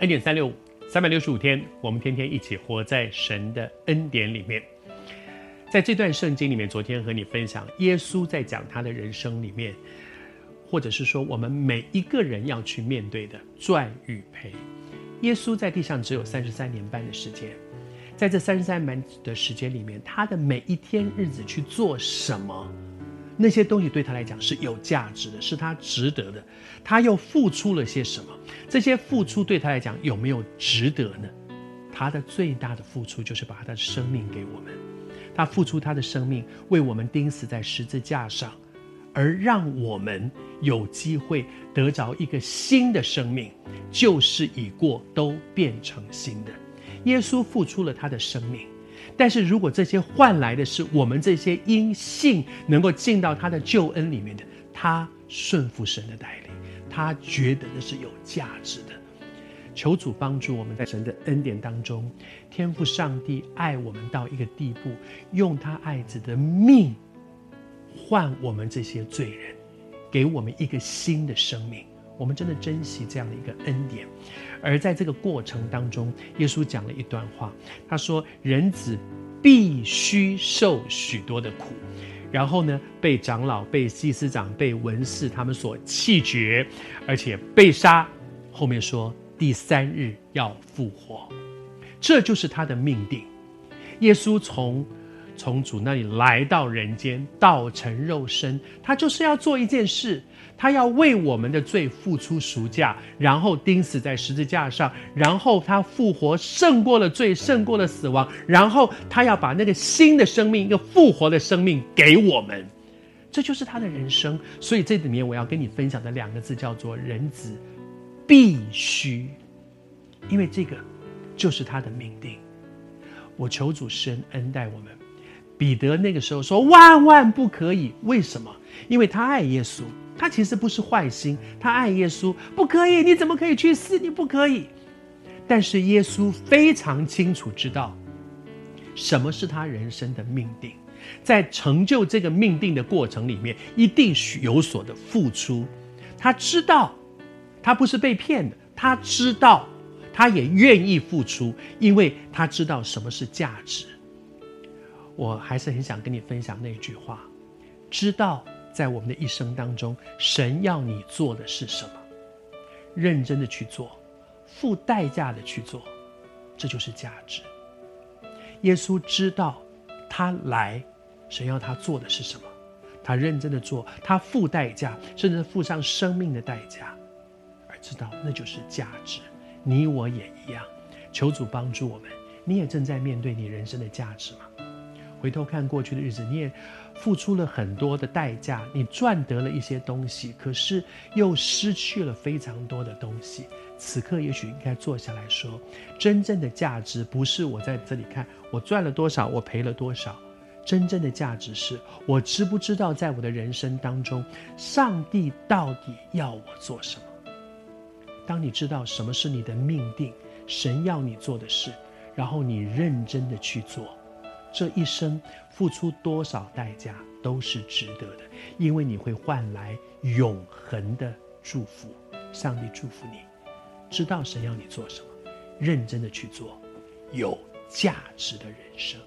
恩典三六五，三百六十五天，我们天天一起活在神的恩典里面。在这段圣经里面，昨天和你分享，耶稣在讲他的人生里面，或者是说我们每一个人要去面对的赚与赔。耶稣在地上只有三十三年半的时间，在这三十三年的时间里面，他的每一天日子去做什么？那些东西对他来讲是有价值的，是他值得的。他又付出了些什么？这些付出对他来讲有没有值得呢？他的最大的付出就是把他的生命给我们。他付出他的生命，为我们钉死在十字架上，而让我们有机会得着一个新的生命，旧事已过，都变成新的。耶稣付出了他的生命。但是如果这些换来的是我们这些因信能够进到他的救恩里面的，他顺服神的带领，他觉得那是有价值的。求主帮助我们在神的恩典当中，天父上帝爱我们到一个地步，用他爱子的命换我们这些罪人，给我们一个新的生命。我们真的珍惜这样的一个恩典，而在这个过程当中，耶稣讲了一段话，他说：“人子必须受许多的苦，然后呢，被长老、被祭司长、被文士他们所弃绝，而且被杀。后面说第三日要复活，这就是他的命定。耶稣从从主那里来到人间，道成肉身，他就是要做一件事。”他要为我们的罪付出赎价，然后钉死在十字架上，然后他复活，胜过了罪，胜过了死亡，然后他要把那个新的生命，一个复活的生命给我们，这就是他的人生。所以这里面我要跟你分享的两个字叫做“人子必须”，因为这个就是他的命定。我求主施恩恩待我们。彼得那个时候说：“万万不可以！为什么？因为他爱耶稣。”他其实不是坏心，他爱耶稣，不可以，你怎么可以去死？你不可以。但是耶稣非常清楚知道，什么是他人生的命定，在成就这个命定的过程里面，一定是有所的付出。他知道，他不是被骗的，他知道，他也愿意付出，因为他知道什么是价值。我还是很想跟你分享那句话，知道。在我们的一生当中，神要你做的是什么？认真的去做，付代价的去做，这就是价值。耶稣知道他来，神要他做的是什么？他认真的做，他付代价，甚至付上生命的代价，而知道那就是价值。你我也一样，求主帮助我们。你也正在面对你人生的价值吗？回头看过去的日子，你也付出了很多的代价，你赚得了一些东西，可是又失去了非常多的东西。此刻也许应该坐下来说，真正的价值不是我在这里看我赚了多少，我赔了多少。真正的价值是我知不知道，在我的人生当中，上帝到底要我做什么？当你知道什么是你的命定，神要你做的事，然后你认真的去做。这一生付出多少代价都是值得的，因为你会换来永恒的祝福。上帝祝福你，知道神要你做什么，认真的去做，有价值的人生。